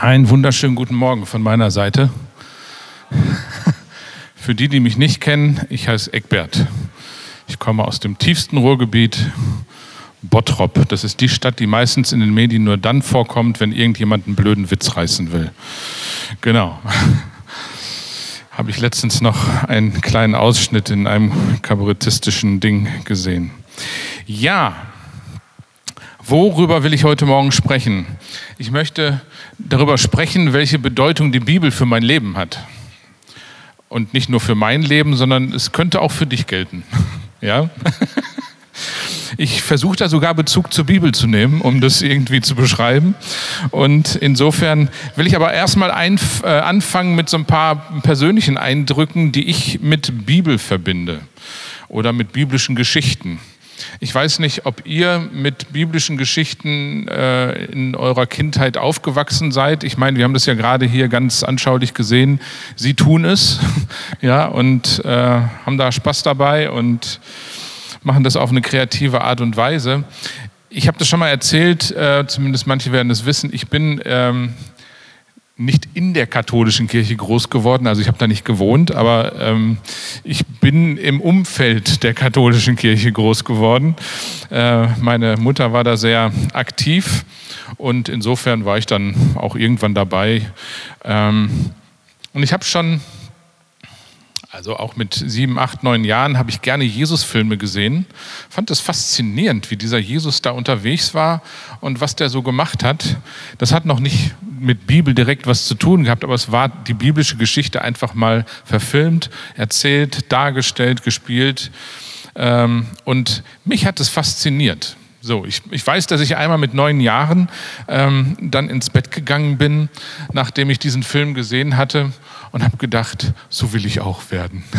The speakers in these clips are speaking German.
Einen wunderschönen guten Morgen von meiner Seite. Für die, die mich nicht kennen, ich heiße Eckbert. Ich komme aus dem tiefsten Ruhrgebiet, Bottrop. Das ist die Stadt, die meistens in den Medien nur dann vorkommt, wenn irgendjemand einen blöden Witz reißen will. Genau. Habe ich letztens noch einen kleinen Ausschnitt in einem kabarettistischen Ding gesehen. Ja, worüber will ich heute Morgen sprechen? Ich möchte darüber sprechen, welche Bedeutung die Bibel für mein Leben hat. Und nicht nur für mein Leben, sondern es könnte auch für dich gelten. Ja? Ich versuche da sogar Bezug zur Bibel zu nehmen, um das irgendwie zu beschreiben. Und insofern will ich aber erstmal äh, anfangen mit so ein paar persönlichen Eindrücken, die ich mit Bibel verbinde oder mit biblischen Geschichten. Ich weiß nicht, ob ihr mit biblischen Geschichten äh, in eurer Kindheit aufgewachsen seid. Ich meine, wir haben das ja gerade hier ganz anschaulich gesehen. Sie tun es, ja, und äh, haben da Spaß dabei und machen das auf eine kreative Art und Weise. Ich habe das schon mal erzählt, äh, zumindest manche werden es wissen. Ich bin ähm, nicht in der katholischen Kirche groß geworden, also ich habe da nicht gewohnt, aber ähm, ich bin im Umfeld der katholischen Kirche groß geworden. Äh, meine Mutter war da sehr aktiv und insofern war ich dann auch irgendwann dabei. Ähm, und ich habe schon also auch mit sieben, acht, neun Jahren habe ich gerne Jesus-Filme gesehen. Fand es faszinierend, wie dieser Jesus da unterwegs war und was der so gemacht hat. Das hat noch nicht mit Bibel direkt was zu tun gehabt, aber es war die biblische Geschichte einfach mal verfilmt, erzählt, dargestellt, gespielt. Ähm, und mich hat es fasziniert. So, ich, ich weiß, dass ich einmal mit neun Jahren ähm, dann ins Bett gegangen bin, nachdem ich diesen Film gesehen hatte und habe gedacht, so will ich auch werden.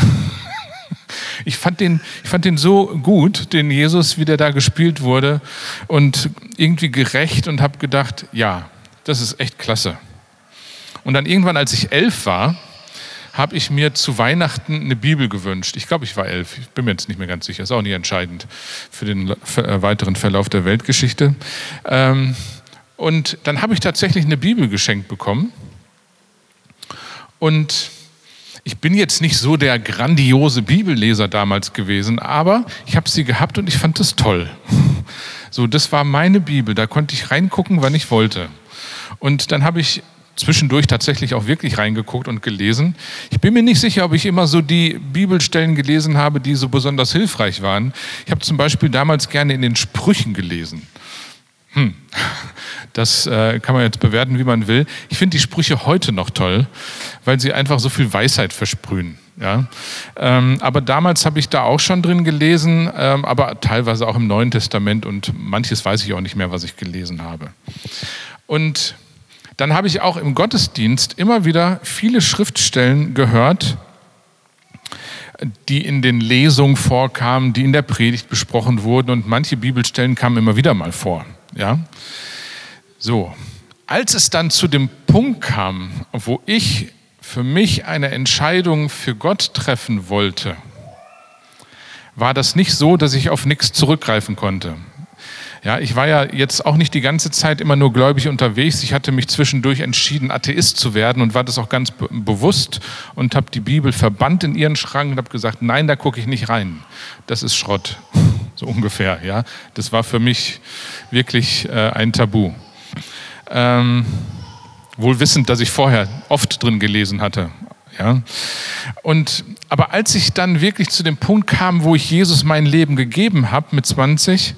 Ich fand, den, ich fand den so gut, den Jesus, wie der da gespielt wurde und irgendwie gerecht und habe gedacht, ja, das ist echt klasse. Und dann irgendwann, als ich elf war, habe ich mir zu Weihnachten eine Bibel gewünscht. Ich glaube, ich war elf. Ich bin mir jetzt nicht mehr ganz sicher. Ist auch nicht entscheidend für den äh, weiteren Verlauf der Weltgeschichte. Ähm, und dann habe ich tatsächlich eine Bibel geschenkt bekommen. Und ich bin jetzt nicht so der grandiose Bibelleser damals gewesen, aber ich habe sie gehabt und ich fand das toll. So, das war meine Bibel, da konnte ich reingucken, wann ich wollte. Und dann habe ich zwischendurch tatsächlich auch wirklich reingeguckt und gelesen. Ich bin mir nicht sicher, ob ich immer so die Bibelstellen gelesen habe, die so besonders hilfreich waren. Ich habe zum Beispiel damals gerne in den Sprüchen gelesen. Hm. Das äh, kann man jetzt bewerten, wie man will. Ich finde die Sprüche heute noch toll, weil sie einfach so viel Weisheit versprühen. Ja? Ähm, aber damals habe ich da auch schon drin gelesen, ähm, aber teilweise auch im Neuen Testament und manches weiß ich auch nicht mehr, was ich gelesen habe. Und dann habe ich auch im Gottesdienst immer wieder viele Schriftstellen gehört, die in den Lesungen vorkamen, die in der Predigt besprochen wurden und manche Bibelstellen kamen immer wieder mal vor. Ja? So, als es dann zu dem Punkt kam, wo ich für mich eine Entscheidung für Gott treffen wollte, war das nicht so, dass ich auf nichts zurückgreifen konnte. Ja, ich war ja jetzt auch nicht die ganze Zeit immer nur gläubig unterwegs. Ich hatte mich zwischendurch entschieden, Atheist zu werden und war das auch ganz be bewusst und habe die Bibel verbannt in ihren Schrank und habe gesagt, nein, da gucke ich nicht rein. Das ist Schrott, so ungefähr. Ja, das war für mich wirklich äh, ein Tabu. Ähm, wohl wissend, dass ich vorher oft drin gelesen hatte. Ja? Und, aber als ich dann wirklich zu dem Punkt kam, wo ich Jesus mein Leben gegeben habe mit 20,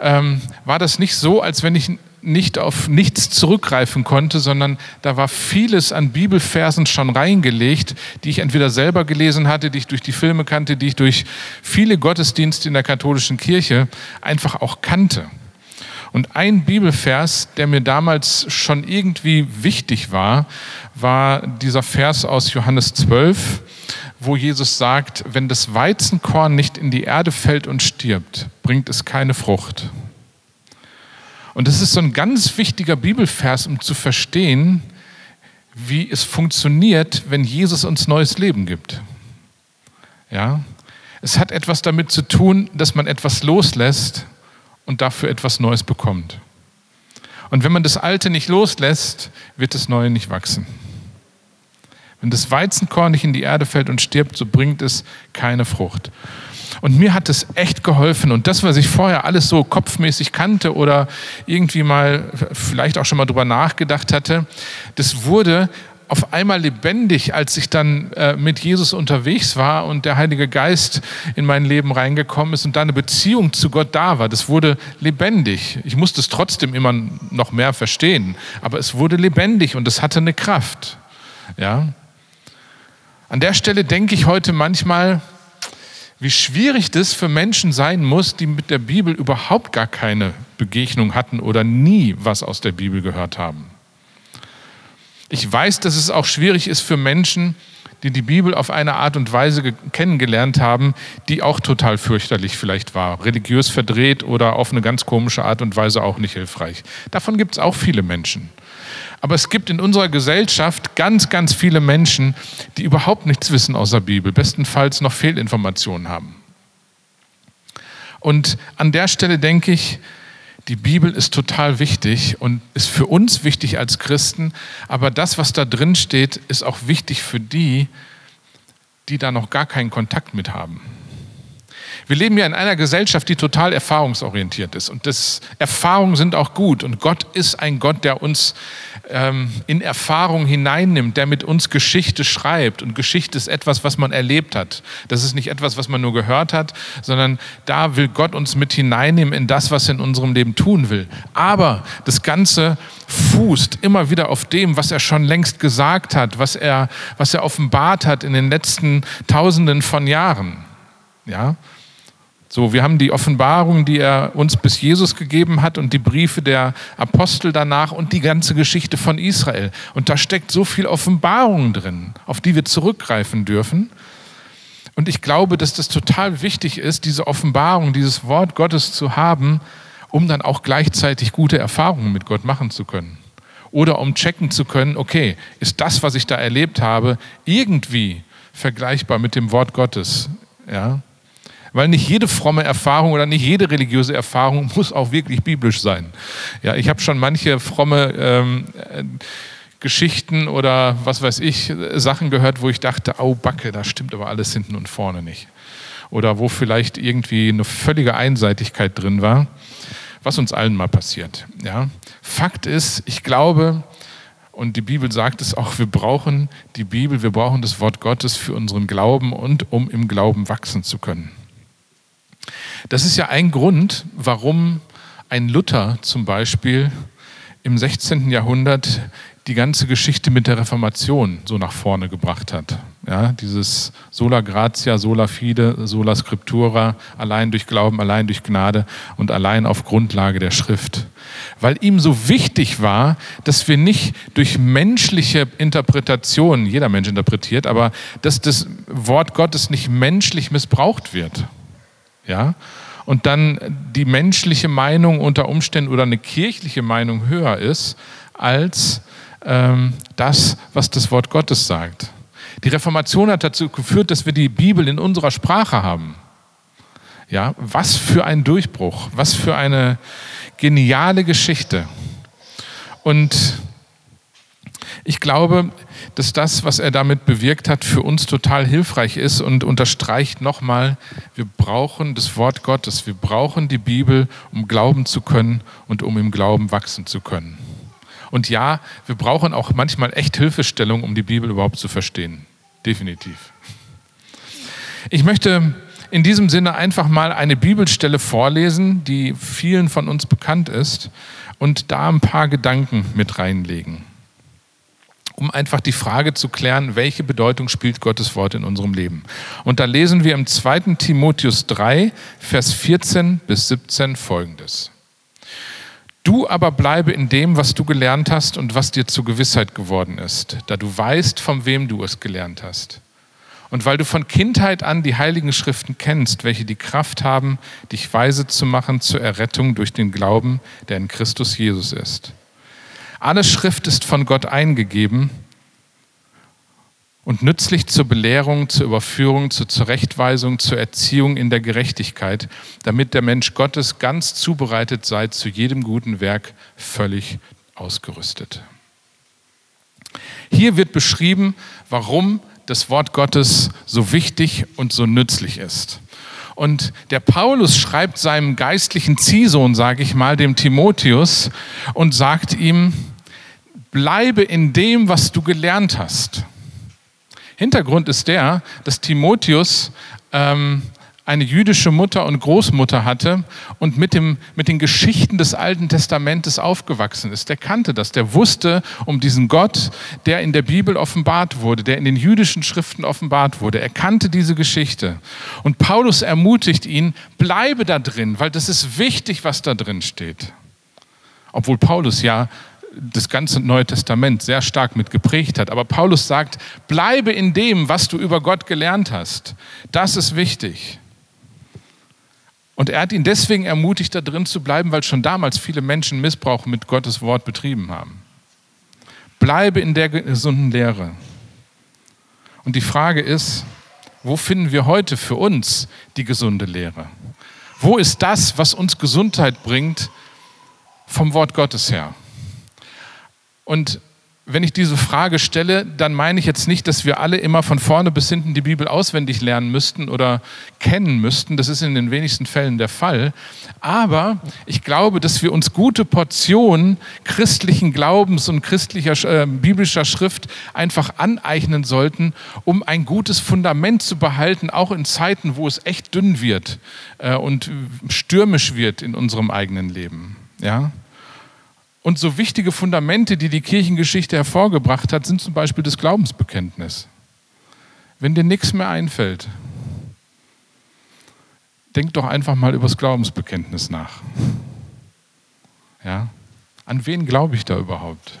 ähm, war das nicht so, als wenn ich nicht auf nichts zurückgreifen konnte, sondern da war vieles an Bibelversen schon reingelegt, die ich entweder selber gelesen hatte, die ich durch die Filme kannte, die ich durch viele Gottesdienste in der katholischen Kirche einfach auch kannte. Und ein Bibelvers, der mir damals schon irgendwie wichtig war, war dieser Vers aus Johannes 12, wo Jesus sagt, wenn das Weizenkorn nicht in die Erde fällt und stirbt, bringt es keine Frucht. Und das ist so ein ganz wichtiger Bibelvers, um zu verstehen, wie es funktioniert, wenn Jesus uns neues Leben gibt. Ja? Es hat etwas damit zu tun, dass man etwas loslässt und dafür etwas Neues bekommt. Und wenn man das Alte nicht loslässt, wird das Neue nicht wachsen. Wenn das Weizenkorn nicht in die Erde fällt und stirbt, so bringt es keine Frucht. Und mir hat es echt geholfen. Und das, was ich vorher alles so kopfmäßig kannte oder irgendwie mal vielleicht auch schon mal drüber nachgedacht hatte, das wurde auf einmal lebendig, als ich dann äh, mit Jesus unterwegs war und der Heilige Geist in mein Leben reingekommen ist und da eine Beziehung zu Gott da war. Das wurde lebendig. Ich musste es trotzdem immer noch mehr verstehen, aber es wurde lebendig und es hatte eine Kraft. Ja. An der Stelle denke ich heute manchmal, wie schwierig das für Menschen sein muss, die mit der Bibel überhaupt gar keine Begegnung hatten oder nie was aus der Bibel gehört haben. Ich weiß, dass es auch schwierig ist für Menschen, die die Bibel auf eine Art und Weise kennengelernt haben, die auch total fürchterlich vielleicht war, religiös verdreht oder auf eine ganz komische Art und Weise auch nicht hilfreich. Davon gibt es auch viele Menschen. Aber es gibt in unserer Gesellschaft ganz, ganz viele Menschen, die überhaupt nichts wissen außer Bibel, bestenfalls noch Fehlinformationen haben. Und an der Stelle denke ich, die Bibel ist total wichtig und ist für uns wichtig als Christen, aber das, was da drin steht, ist auch wichtig für die, die da noch gar keinen Kontakt mit haben. Wir leben ja in einer Gesellschaft, die total erfahrungsorientiert ist. Und das, Erfahrungen sind auch gut. Und Gott ist ein Gott, der uns ähm, in Erfahrung hineinnimmt, der mit uns Geschichte schreibt. Und Geschichte ist etwas, was man erlebt hat. Das ist nicht etwas, was man nur gehört hat, sondern da will Gott uns mit hineinnehmen in das, was er in unserem Leben tun will. Aber das Ganze fußt immer wieder auf dem, was er schon längst gesagt hat, was er, was er offenbart hat in den letzten Tausenden von Jahren. Ja, so, wir haben die Offenbarung, die er uns bis Jesus gegeben hat und die Briefe der Apostel danach und die ganze Geschichte von Israel. Und da steckt so viel Offenbarung drin, auf die wir zurückgreifen dürfen. Und ich glaube, dass das total wichtig ist, diese Offenbarung, dieses Wort Gottes zu haben, um dann auch gleichzeitig gute Erfahrungen mit Gott machen zu können. Oder um checken zu können, okay, ist das, was ich da erlebt habe, irgendwie vergleichbar mit dem Wort Gottes? Ja, weil nicht jede fromme Erfahrung oder nicht jede religiöse Erfahrung muss auch wirklich biblisch sein. Ja, ich habe schon manche fromme ähm, äh, Geschichten oder was weiß ich, Sachen gehört, wo ich dachte, au Backe, da stimmt aber alles hinten und vorne nicht. Oder wo vielleicht irgendwie eine völlige Einseitigkeit drin war, was uns allen mal passiert. Ja. Fakt ist, ich glaube, und die Bibel sagt es auch, wir brauchen die Bibel, wir brauchen das Wort Gottes für unseren Glauben und um im Glauben wachsen zu können. Das ist ja ein Grund, warum ein Luther zum Beispiel im 16. Jahrhundert die ganze Geschichte mit der Reformation so nach vorne gebracht hat. Ja, dieses sola gratia, sola fide, sola scriptura, allein durch Glauben, allein durch Gnade und allein auf Grundlage der Schrift. Weil ihm so wichtig war, dass wir nicht durch menschliche Interpretationen, jeder Mensch interpretiert, aber dass das Wort Gottes nicht menschlich missbraucht wird ja, und dann die menschliche Meinung unter Umständen oder eine kirchliche Meinung höher ist als ähm, das, was das Wort Gottes sagt. Die Reformation hat dazu geführt, dass wir die Bibel in unserer Sprache haben. Ja, was für ein Durchbruch, was für eine geniale Geschichte. Und ich glaube, dass das, was er damit bewirkt hat, für uns total hilfreich ist und unterstreicht nochmal, wir brauchen das Wort Gottes, wir brauchen die Bibel, um glauben zu können und um im Glauben wachsen zu können. Und ja, wir brauchen auch manchmal echt Hilfestellung, um die Bibel überhaupt zu verstehen. Definitiv. Ich möchte in diesem Sinne einfach mal eine Bibelstelle vorlesen, die vielen von uns bekannt ist, und da ein paar Gedanken mit reinlegen um einfach die Frage zu klären, welche Bedeutung spielt Gottes Wort in unserem Leben. Und da lesen wir im 2. Timotheus 3, Vers 14 bis 17 folgendes. Du aber bleibe in dem, was du gelernt hast und was dir zur Gewissheit geworden ist, da du weißt, von wem du es gelernt hast. Und weil du von Kindheit an die heiligen Schriften kennst, welche die Kraft haben, dich weise zu machen zur Errettung durch den Glauben, der in Christus Jesus ist. Alle Schrift ist von Gott eingegeben und nützlich zur Belehrung, zur Überführung, zur Zurechtweisung, zur Erziehung in der Gerechtigkeit, damit der Mensch Gottes ganz zubereitet sei, zu jedem guten Werk völlig ausgerüstet. Hier wird beschrieben, warum das Wort Gottes so wichtig und so nützlich ist. Und der Paulus schreibt seinem geistlichen Ziehsohn, sage ich mal, dem Timotheus, und sagt ihm, bleibe in dem, was du gelernt hast. Hintergrund ist der, dass Timotheus ähm, eine jüdische Mutter und Großmutter hatte und mit, dem, mit den Geschichten des Alten Testamentes aufgewachsen ist. Der kannte das, der wusste um diesen Gott, der in der Bibel offenbart wurde, der in den jüdischen Schriften offenbart wurde. Er kannte diese Geschichte. Und Paulus ermutigt ihn, bleibe da drin, weil das ist wichtig, was da drin steht. Obwohl Paulus ja das ganze Neue Testament sehr stark mit geprägt hat. Aber Paulus sagt, bleibe in dem, was du über Gott gelernt hast. Das ist wichtig. Und er hat ihn deswegen ermutigt, da drin zu bleiben, weil schon damals viele Menschen Missbrauch mit Gottes Wort betrieben haben. Bleibe in der gesunden Lehre. Und die Frage ist, wo finden wir heute für uns die gesunde Lehre? Wo ist das, was uns Gesundheit bringt vom Wort Gottes her? Und wenn ich diese Frage stelle, dann meine ich jetzt nicht, dass wir alle immer von vorne bis hinten die Bibel auswendig lernen müssten oder kennen müssten. Das ist in den wenigsten Fällen der Fall. Aber ich glaube, dass wir uns gute Portionen christlichen Glaubens und christlicher äh, biblischer Schrift einfach aneignen sollten, um ein gutes Fundament zu behalten, auch in Zeiten, wo es echt dünn wird äh, und stürmisch wird in unserem eigenen Leben. Ja? Und so wichtige Fundamente, die die Kirchengeschichte hervorgebracht hat, sind zum Beispiel das Glaubensbekenntnis. Wenn dir nichts mehr einfällt, denk doch einfach mal über das Glaubensbekenntnis nach. Ja? An wen glaube ich da überhaupt?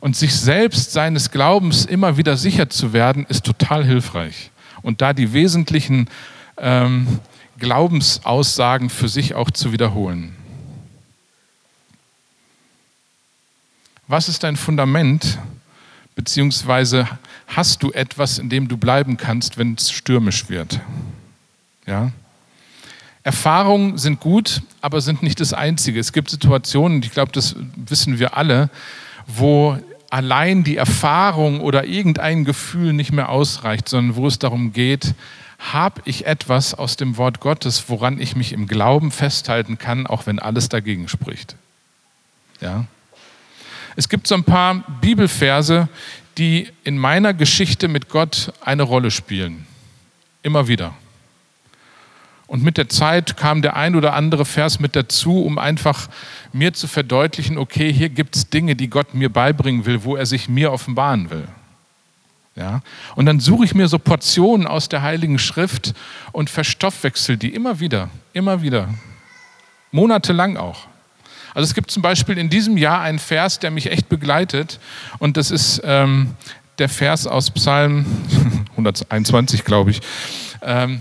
Und sich selbst seines Glaubens immer wieder sicher zu werden, ist total hilfreich. Und da die wesentlichen ähm, Glaubensaussagen für sich auch zu wiederholen. Was ist dein Fundament? Beziehungsweise hast du etwas, in dem du bleiben kannst, wenn es stürmisch wird? Ja? Erfahrungen sind gut, aber sind nicht das Einzige. Es gibt Situationen, ich glaube, das wissen wir alle, wo allein die Erfahrung oder irgendein Gefühl nicht mehr ausreicht, sondern wo es darum geht, habe ich etwas aus dem Wort Gottes, woran ich mich im Glauben festhalten kann, auch wenn alles dagegen spricht. Ja? Es gibt so ein paar Bibelverse, die in meiner Geschichte mit Gott eine Rolle spielen. Immer wieder. Und mit der Zeit kam der ein oder andere Vers mit dazu, um einfach mir zu verdeutlichen, okay, hier gibt es Dinge, die Gott mir beibringen will, wo er sich mir offenbaren will. Ja? Und dann suche ich mir so Portionen aus der Heiligen Schrift und verstoffwechsel die immer wieder, immer wieder. Monatelang auch. Also es gibt zum Beispiel in diesem Jahr einen Vers, der mich echt begleitet und das ist ähm, der Vers aus Psalm 121, glaube ich. Ähm,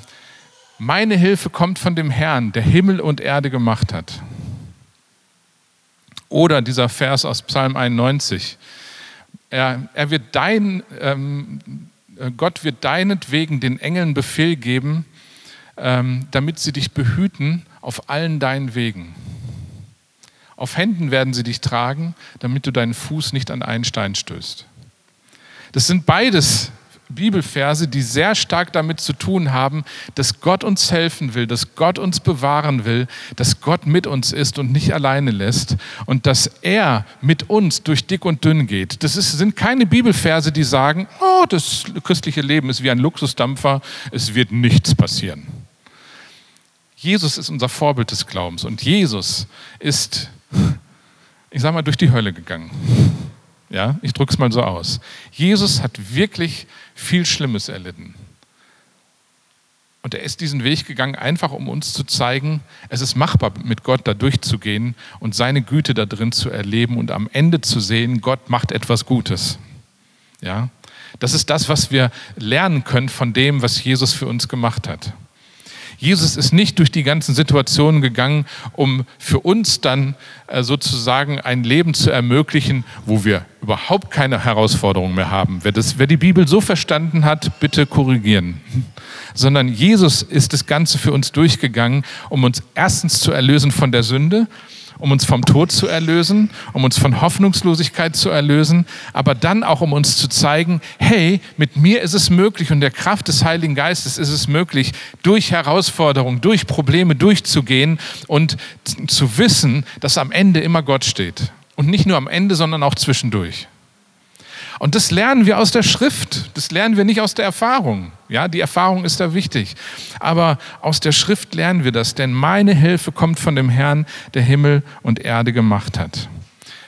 meine Hilfe kommt von dem Herrn, der Himmel und Erde gemacht hat. Oder dieser Vers aus Psalm 91. Er, er wird dein, ähm, Gott wird deinetwegen den Engeln Befehl geben, ähm, damit sie dich behüten auf allen deinen Wegen. Auf Händen werden sie dich tragen, damit du deinen Fuß nicht an einen Stein stößt. Das sind beides Bibelverse, die sehr stark damit zu tun haben, dass Gott uns helfen will, dass Gott uns bewahren will, dass Gott mit uns ist und nicht alleine lässt und dass er mit uns durch dick und dünn geht. Das ist, sind keine Bibelverse, die sagen, oh, das christliche Leben ist wie ein Luxusdampfer, es wird nichts passieren. Jesus ist unser Vorbild des Glaubens und Jesus ist ich sage mal, durch die Hölle gegangen. Ja, ich drücke es mal so aus. Jesus hat wirklich viel Schlimmes erlitten. Und er ist diesen Weg gegangen, einfach um uns zu zeigen, es ist machbar, mit Gott da durchzugehen und seine Güte da drin zu erleben und am Ende zu sehen, Gott macht etwas Gutes. Ja, das ist das, was wir lernen können von dem, was Jesus für uns gemacht hat. Jesus ist nicht durch die ganzen Situationen gegangen, um für uns dann äh, sozusagen ein Leben zu ermöglichen, wo wir überhaupt keine Herausforderungen mehr haben. Wer, das, wer die Bibel so verstanden hat, bitte korrigieren. Sondern Jesus ist das Ganze für uns durchgegangen, um uns erstens zu erlösen von der Sünde um uns vom Tod zu erlösen, um uns von Hoffnungslosigkeit zu erlösen, aber dann auch, um uns zu zeigen, hey, mit mir ist es möglich und der Kraft des Heiligen Geistes ist es möglich, durch Herausforderungen, durch Probleme durchzugehen und zu wissen, dass am Ende immer Gott steht. Und nicht nur am Ende, sondern auch zwischendurch. Und das lernen wir aus der Schrift. Das lernen wir nicht aus der Erfahrung. Ja, die Erfahrung ist da wichtig. Aber aus der Schrift lernen wir das, denn meine Hilfe kommt von dem Herrn, der Himmel und Erde gemacht hat.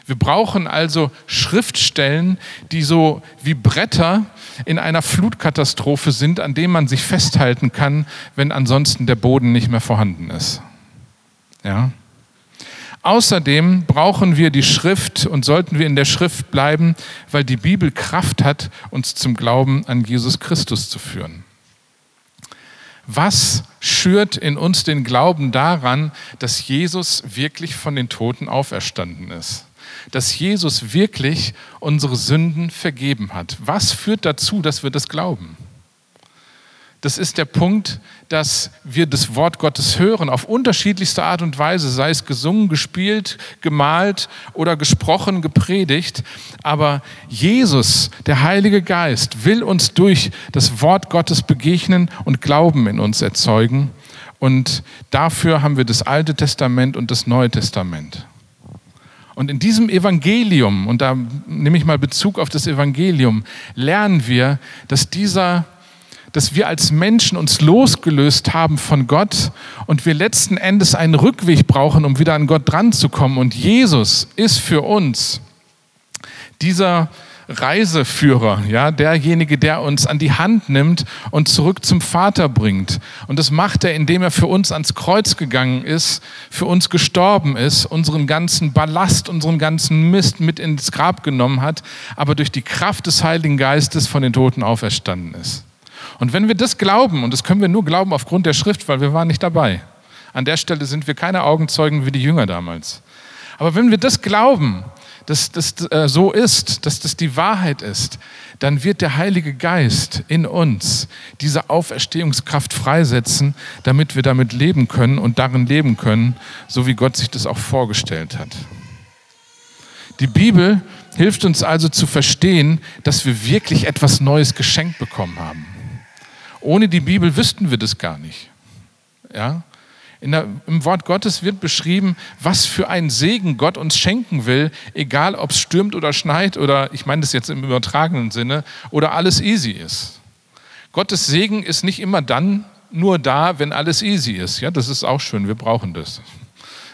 Wir brauchen also Schriftstellen, die so wie Bretter in einer Flutkatastrophe sind, an denen man sich festhalten kann, wenn ansonsten der Boden nicht mehr vorhanden ist. Ja? Außerdem brauchen wir die Schrift und sollten wir in der Schrift bleiben, weil die Bibel Kraft hat, uns zum Glauben an Jesus Christus zu führen. Was schürt in uns den Glauben daran, dass Jesus wirklich von den Toten auferstanden ist? Dass Jesus wirklich unsere Sünden vergeben hat? Was führt dazu, dass wir das glauben? Das ist der Punkt, dass wir das Wort Gottes hören auf unterschiedlichste Art und Weise, sei es gesungen, gespielt, gemalt oder gesprochen, gepredigt. Aber Jesus, der Heilige Geist, will uns durch das Wort Gottes begegnen und Glauben in uns erzeugen. Und dafür haben wir das Alte Testament und das Neue Testament. Und in diesem Evangelium, und da nehme ich mal Bezug auf das Evangelium, lernen wir, dass dieser dass wir als Menschen uns losgelöst haben von Gott und wir letzten Endes einen Rückweg brauchen, um wieder an Gott dran zu kommen. Und Jesus ist für uns dieser Reiseführer, ja, derjenige, der uns an die Hand nimmt und zurück zum Vater bringt. Und das macht er, indem er für uns ans Kreuz gegangen ist, für uns gestorben ist, unseren ganzen Ballast, unseren ganzen Mist mit ins Grab genommen hat, aber durch die Kraft des Heiligen Geistes von den Toten auferstanden ist. Und wenn wir das glauben, und das können wir nur glauben aufgrund der Schrift, weil wir waren nicht dabei. An der Stelle sind wir keine Augenzeugen wie die Jünger damals. Aber wenn wir das glauben, dass das äh, so ist, dass das die Wahrheit ist, dann wird der Heilige Geist in uns diese Auferstehungskraft freisetzen, damit wir damit leben können und darin leben können, so wie Gott sich das auch vorgestellt hat. Die Bibel hilft uns also zu verstehen, dass wir wirklich etwas Neues geschenkt bekommen haben. Ohne die Bibel wüssten wir das gar nicht. Ja? Der, Im Wort Gottes wird beschrieben, was für einen Segen Gott uns schenken will, egal ob es stürmt oder schneit oder, ich meine das jetzt im übertragenen Sinne, oder alles easy ist. Gottes Segen ist nicht immer dann nur da, wenn alles easy ist. Ja, das ist auch schön, wir brauchen das.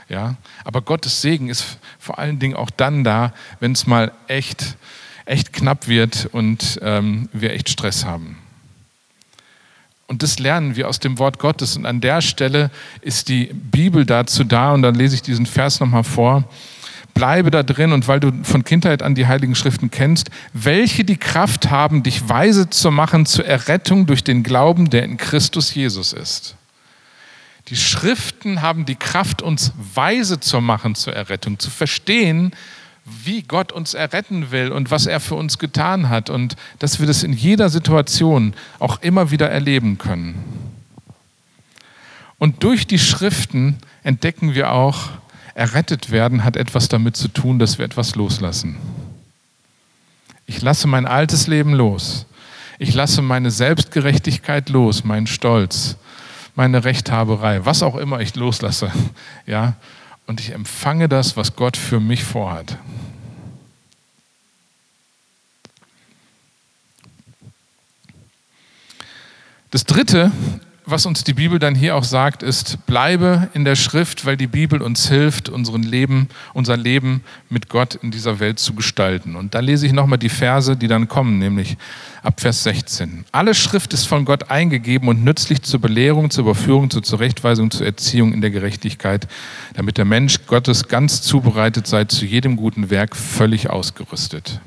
Ja, aber Gottes Segen ist vor allen Dingen auch dann da, wenn es mal echt, echt knapp wird und ähm, wir echt Stress haben. Und das lernen wir aus dem Wort Gottes. Und an der Stelle ist die Bibel dazu da. Und dann lese ich diesen Vers nochmal vor. Bleibe da drin und weil du von Kindheit an die Heiligen Schriften kennst, welche die Kraft haben, dich weise zu machen zur Errettung durch den Glauben, der in Christus Jesus ist. Die Schriften haben die Kraft, uns weise zu machen zur Errettung, zu verstehen, wie Gott uns erretten will und was er für uns getan hat und dass wir das in jeder Situation auch immer wieder erleben können. Und durch die Schriften entdecken wir auch, errettet werden hat etwas damit zu tun, dass wir etwas loslassen. Ich lasse mein altes Leben los. Ich lasse meine Selbstgerechtigkeit los, meinen Stolz, meine Rechthaberei, was auch immer ich loslasse. Ja, und ich empfange das, was Gott für mich vorhat. Das Dritte, was uns die Bibel dann hier auch sagt, ist, bleibe in der Schrift, weil die Bibel uns hilft, unseren Leben, unser Leben mit Gott in dieser Welt zu gestalten. Und da lese ich nochmal die Verse, die dann kommen, nämlich ab Vers 16. Alle Schrift ist von Gott eingegeben und nützlich zur Belehrung, zur Überführung, zur Zurechtweisung, zur Erziehung in der Gerechtigkeit, damit der Mensch Gottes ganz zubereitet sei, zu jedem guten Werk völlig ausgerüstet.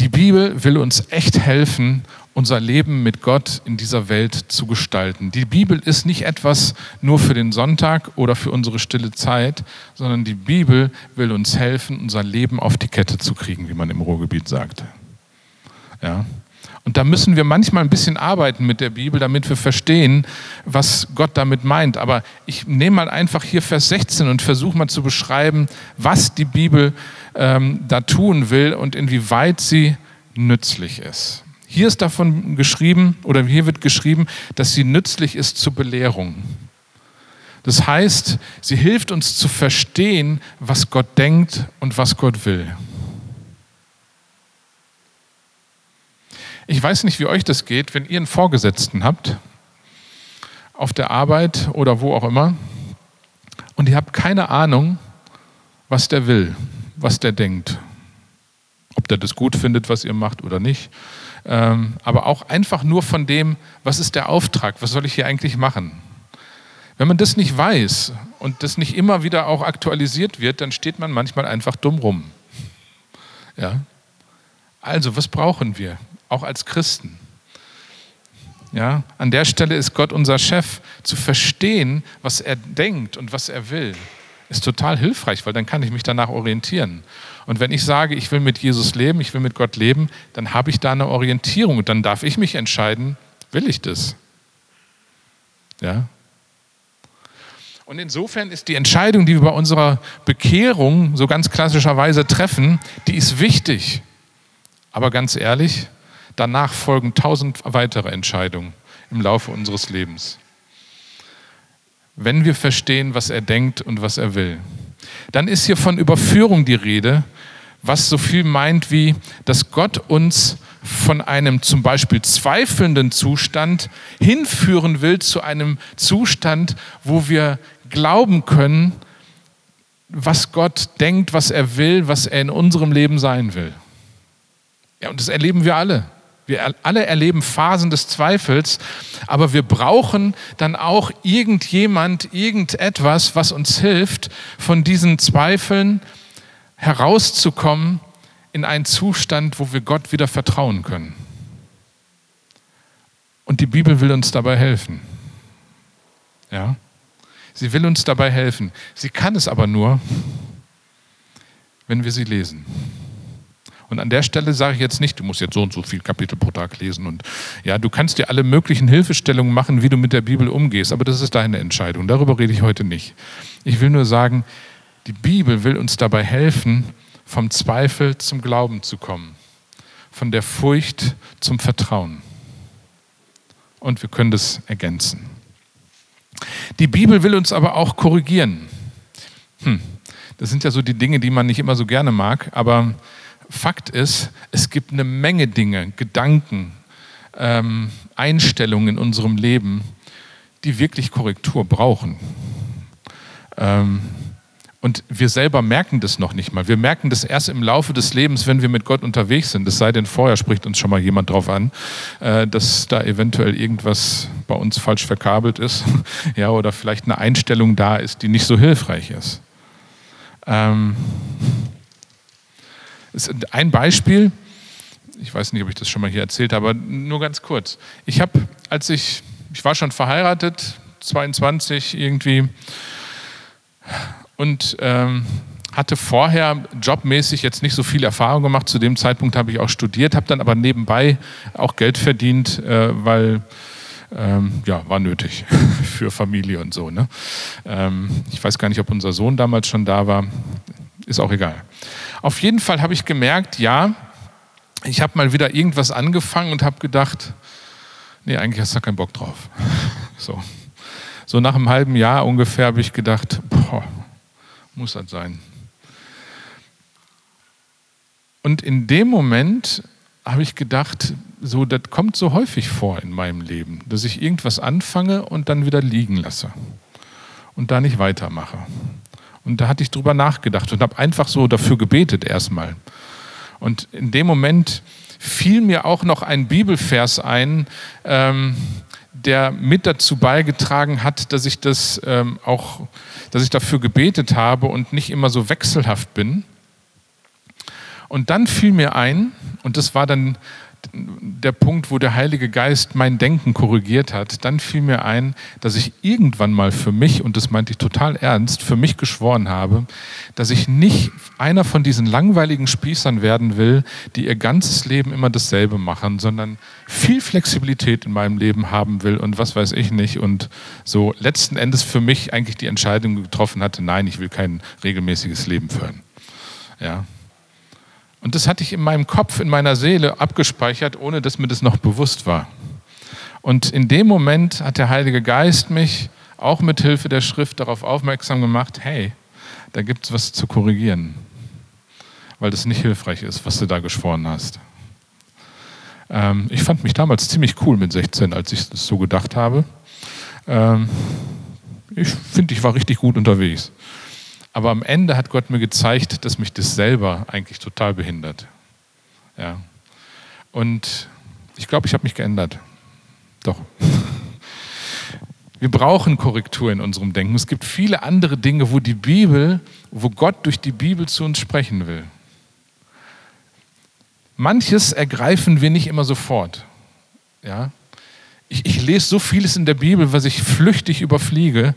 Die Die Bibel will uns echt helfen, unser Leben mit Gott in dieser Welt zu gestalten. Die Bibel ist nicht etwas nur für den Sonntag oder für unsere stille Zeit, sondern die Bibel will uns helfen, unser Leben auf die Kette zu kriegen, wie man im Ruhrgebiet sagt. Ja. Und da müssen wir manchmal ein bisschen arbeiten mit der Bibel, damit wir verstehen, was Gott damit meint. Aber ich nehme mal einfach hier Vers 16 und versuche mal zu beschreiben, was die Bibel ähm, da tun will und inwieweit sie nützlich ist. Hier ist davon geschrieben, oder hier wird geschrieben, dass sie nützlich ist zur Belehrung. Das heißt, sie hilft uns zu verstehen, was Gott denkt und was Gott will. Ich weiß nicht, wie euch das geht, wenn ihr einen Vorgesetzten habt, auf der Arbeit oder wo auch immer, und ihr habt keine Ahnung, was der will, was der denkt. Ob der das gut findet, was ihr macht oder nicht ähm, aber auch einfach nur von dem, was ist der Auftrag, was soll ich hier eigentlich machen. Wenn man das nicht weiß und das nicht immer wieder auch aktualisiert wird, dann steht man manchmal einfach dumm rum. Ja? Also, was brauchen wir, auch als Christen? Ja, an der Stelle ist Gott unser Chef. Zu verstehen, was er denkt und was er will, ist total hilfreich, weil dann kann ich mich danach orientieren. Und wenn ich sage, ich will mit Jesus leben, ich will mit Gott leben, dann habe ich da eine Orientierung und dann darf ich mich entscheiden, will ich das? Ja? Und insofern ist die Entscheidung, die wir bei unserer Bekehrung so ganz klassischerweise treffen, die ist wichtig. Aber ganz ehrlich, danach folgen tausend weitere Entscheidungen im Laufe unseres Lebens. Wenn wir verstehen, was er denkt und was er will, dann ist hier von Überführung die Rede was so viel meint wie, dass Gott uns von einem zum Beispiel zweifelnden Zustand hinführen will zu einem Zustand, wo wir glauben können, was Gott denkt, was er will, was er in unserem Leben sein will. Ja, und das erleben wir alle. Wir alle erleben Phasen des Zweifels, aber wir brauchen dann auch irgendjemand, irgendetwas, was uns hilft, von diesen Zweifeln herauszukommen in einen Zustand, wo wir Gott wieder vertrauen können. Und die Bibel will uns dabei helfen. Ja? Sie will uns dabei helfen. Sie kann es aber nur, wenn wir sie lesen. Und an der Stelle sage ich jetzt nicht, du musst jetzt so und so viel Kapitel pro Tag lesen und ja, du kannst dir alle möglichen Hilfestellungen machen, wie du mit der Bibel umgehst, aber das ist deine Entscheidung. Darüber rede ich heute nicht. Ich will nur sagen, die Bibel will uns dabei helfen, vom Zweifel zum Glauben zu kommen, von der Furcht zum Vertrauen. Und wir können das ergänzen. Die Bibel will uns aber auch korrigieren. Hm, das sind ja so die Dinge, die man nicht immer so gerne mag, aber Fakt ist, es gibt eine Menge Dinge, Gedanken, ähm, Einstellungen in unserem Leben, die wirklich Korrektur brauchen. Ähm, und wir selber merken das noch nicht mal. Wir merken das erst im Laufe des Lebens, wenn wir mit Gott unterwegs sind. Es sei denn, vorher spricht uns schon mal jemand drauf an, äh, dass da eventuell irgendwas bei uns falsch verkabelt ist. Ja, oder vielleicht eine Einstellung da ist, die nicht so hilfreich ist. Ähm, ist ein Beispiel, ich weiß nicht, ob ich das schon mal hier erzählt habe, aber nur ganz kurz. Ich habe, als ich, ich war schon verheiratet, 22 irgendwie, und ähm, hatte vorher jobmäßig jetzt nicht so viel Erfahrung gemacht. Zu dem Zeitpunkt habe ich auch studiert, habe dann aber nebenbei auch Geld verdient, äh, weil ähm, ja, war nötig für Familie und so. Ne? Ähm, ich weiß gar nicht, ob unser Sohn damals schon da war. Ist auch egal. Auf jeden Fall habe ich gemerkt, ja, ich habe mal wieder irgendwas angefangen und habe gedacht, nee, eigentlich hast du da keinen Bock drauf. So. so nach einem halben Jahr ungefähr habe ich gedacht, boah, muss das sein. Und in dem Moment habe ich gedacht, so, das kommt so häufig vor in meinem Leben, dass ich irgendwas anfange und dann wieder liegen lasse und da nicht weitermache. Und da hatte ich drüber nachgedacht und habe einfach so dafür gebetet erstmal. Und in dem Moment fiel mir auch noch ein Bibelvers ein, ähm, der mit dazu beigetragen hat, dass ich das ähm, auch, dass ich dafür gebetet habe und nicht immer so wechselhaft bin. Und dann fiel mir ein, und das war dann der Punkt, wo der Heilige Geist mein Denken korrigiert hat, dann fiel mir ein, dass ich irgendwann mal für mich, und das meinte ich total ernst, für mich geschworen habe, dass ich nicht einer von diesen langweiligen Spießern werden will, die ihr ganzes Leben immer dasselbe machen, sondern viel Flexibilität in meinem Leben haben will und was weiß ich nicht. Und so letzten Endes für mich eigentlich die Entscheidung getroffen hatte, nein, ich will kein regelmäßiges Leben führen. Ja, und das hatte ich in meinem Kopf, in meiner Seele abgespeichert, ohne dass mir das noch bewusst war. Und in dem Moment hat der Heilige Geist mich auch mit Hilfe der Schrift darauf aufmerksam gemacht, hey, da gibt es was zu korrigieren, weil das nicht hilfreich ist, was du da geschworen hast. Ähm, ich fand mich damals ziemlich cool mit 16, als ich das so gedacht habe. Ähm, ich finde, ich war richtig gut unterwegs. Aber am Ende hat Gott mir gezeigt, dass mich das selber eigentlich total behindert. Ja. Und ich glaube, ich habe mich geändert. Doch. Wir brauchen Korrektur in unserem Denken. Es gibt viele andere Dinge, wo die Bibel, wo Gott durch die Bibel zu uns sprechen will. Manches ergreifen wir nicht immer sofort. Ja? Ich, ich lese so vieles in der Bibel, was ich flüchtig überfliege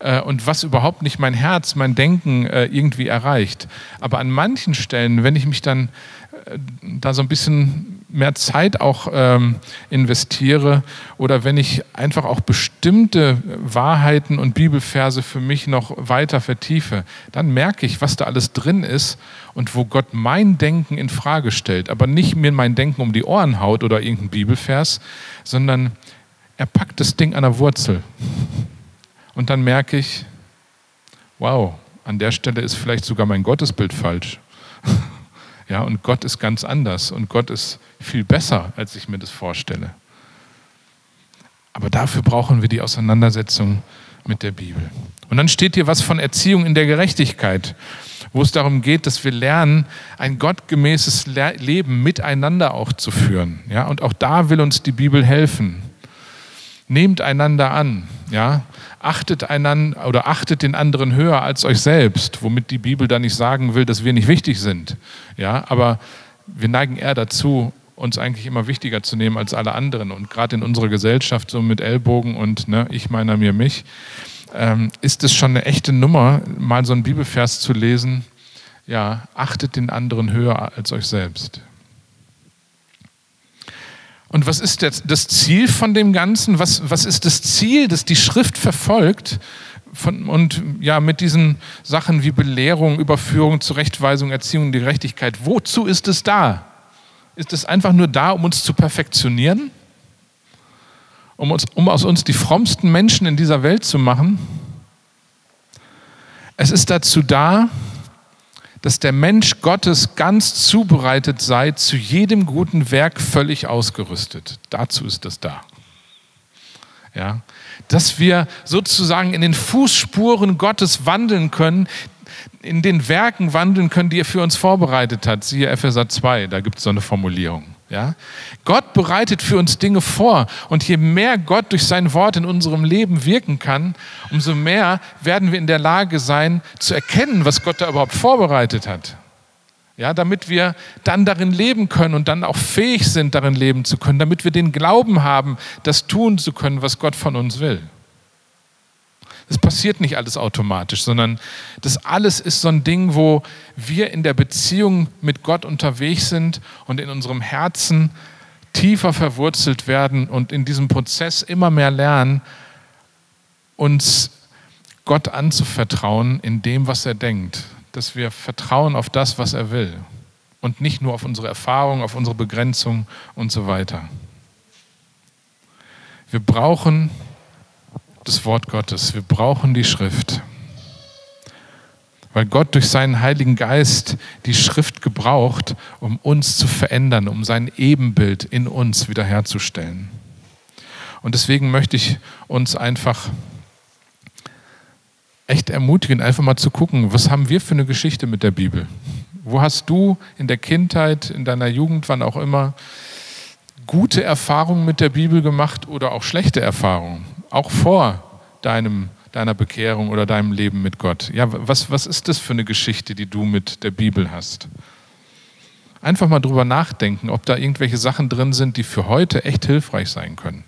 äh, und was überhaupt nicht mein Herz, mein Denken äh, irgendwie erreicht. Aber an manchen Stellen, wenn ich mich dann äh, da so ein bisschen mehr Zeit auch ähm, investiere oder wenn ich einfach auch bestimmte Wahrheiten und Bibelverse für mich noch weiter vertiefe, dann merke ich, was da alles drin ist und wo Gott mein Denken in Frage stellt, aber nicht mir mein Denken um die Ohren haut oder irgendein Bibelvers, sondern er packt das Ding an der Wurzel. Und dann merke ich, wow, an der Stelle ist vielleicht sogar mein Gottesbild falsch. ja, und Gott ist ganz anders und Gott ist viel besser, als ich mir das vorstelle. Aber dafür brauchen wir die Auseinandersetzung mit der Bibel. Und dann steht hier was von Erziehung in der Gerechtigkeit, wo es darum geht, dass wir lernen, ein gottgemäßes Leben miteinander auch zu führen. Ja, und auch da will uns die Bibel helfen. Nehmt einander an. Ja, achtet einander oder achtet den anderen höher als euch selbst, womit die Bibel da nicht sagen will, dass wir nicht wichtig sind. Ja, aber wir neigen eher dazu, uns eigentlich immer wichtiger zu nehmen als alle anderen. Und gerade in unserer Gesellschaft, so mit Ellbogen und ne, ich meiner mir mich, ähm, ist es schon eine echte Nummer, mal so einen Bibelvers zu lesen. Ja, achtet den anderen höher als euch selbst. Und was ist das Ziel von dem Ganzen? Was, was ist das Ziel, das die Schrift verfolgt? Von, und ja, mit diesen Sachen wie Belehrung, Überführung, Zurechtweisung, Erziehung, Gerechtigkeit, wozu ist es da? Ist es einfach nur da, um uns zu perfektionieren? Um, uns, um aus uns die frommsten Menschen in dieser Welt zu machen? Es ist dazu da, dass der Mensch Gottes ganz zubereitet sei, zu jedem guten Werk völlig ausgerüstet. Dazu ist es da. Ja, dass wir sozusagen in den Fußspuren Gottes wandeln können, in den Werken wandeln können, die er für uns vorbereitet hat. Siehe Epheser 2, da gibt es so eine Formulierung. Ja? Gott bereitet für uns Dinge vor und je mehr Gott durch sein Wort in unserem Leben wirken kann, umso mehr werden wir in der Lage sein zu erkennen, was Gott da überhaupt vorbereitet hat. Ja, damit wir dann darin leben können und dann auch fähig sind, darin leben zu können, damit wir den Glauben haben, das tun zu können, was Gott von uns will. Es passiert nicht alles automatisch, sondern das alles ist so ein Ding, wo wir in der Beziehung mit Gott unterwegs sind und in unserem Herzen tiefer verwurzelt werden und in diesem Prozess immer mehr lernen, uns Gott anzuvertrauen in dem, was er denkt. Dass wir vertrauen auf das, was er will und nicht nur auf unsere Erfahrung, auf unsere Begrenzung und so weiter. Wir brauchen das Wort Gottes. Wir brauchen die Schrift. Weil Gott durch seinen Heiligen Geist die Schrift gebraucht, um uns zu verändern, um sein Ebenbild in uns wiederherzustellen. Und deswegen möchte ich uns einfach echt ermutigen, einfach mal zu gucken, was haben wir für eine Geschichte mit der Bibel? Wo hast du in der Kindheit, in deiner Jugend, wann auch immer, gute Erfahrungen mit der Bibel gemacht oder auch schlechte Erfahrungen? Auch vor deinem, deiner Bekehrung oder deinem Leben mit Gott. Ja, was, was ist das für eine Geschichte, die du mit der Bibel hast? Einfach mal drüber nachdenken, ob da irgendwelche Sachen drin sind, die für heute echt hilfreich sein können.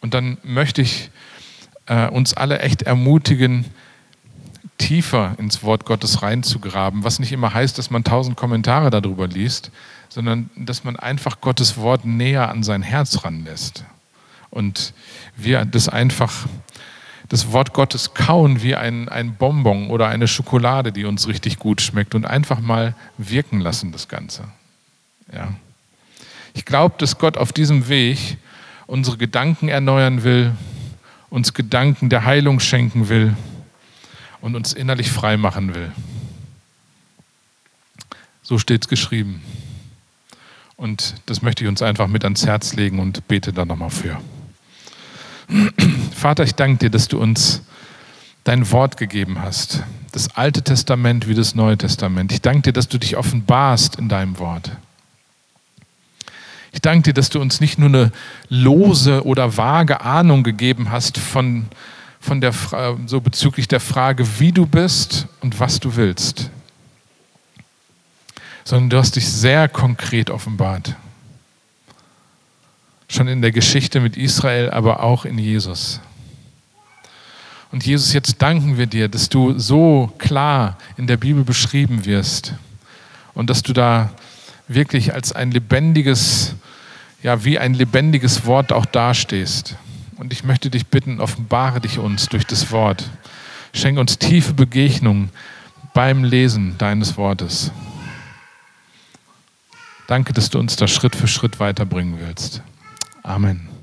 Und dann möchte ich äh, uns alle echt ermutigen, tiefer ins Wort Gottes reinzugraben, was nicht immer heißt, dass man tausend Kommentare darüber liest, sondern dass man einfach Gottes Wort näher an sein Herz ranlässt. Und wir das einfach das Wort Gottes kauen wie ein, ein Bonbon oder eine Schokolade, die uns richtig gut schmeckt und einfach mal wirken lassen, das Ganze. Ja. Ich glaube, dass Gott auf diesem Weg unsere Gedanken erneuern will, uns Gedanken der Heilung schenken will und uns innerlich frei machen will. So steht es geschrieben. Und das möchte ich uns einfach mit ans Herz legen und bete da nochmal für. Vater, ich danke dir, dass du uns dein Wort gegeben hast. Das Alte Testament wie das Neue Testament. Ich danke dir, dass du dich offenbarst in deinem Wort. Ich danke dir, dass du uns nicht nur eine lose oder vage Ahnung gegeben hast von, von der, so bezüglich der Frage, wie du bist und was du willst, sondern du hast dich sehr konkret offenbart. Schon in der Geschichte mit Israel, aber auch in Jesus. Und Jesus, jetzt danken wir dir, dass du so klar in der Bibel beschrieben wirst und dass du da wirklich als ein lebendiges, ja, wie ein lebendiges Wort auch dastehst. Und ich möchte dich bitten, offenbare dich uns durch das Wort. Schenk uns tiefe Begegnungen beim Lesen deines Wortes. Danke, dass du uns da Schritt für Schritt weiterbringen willst. Amen.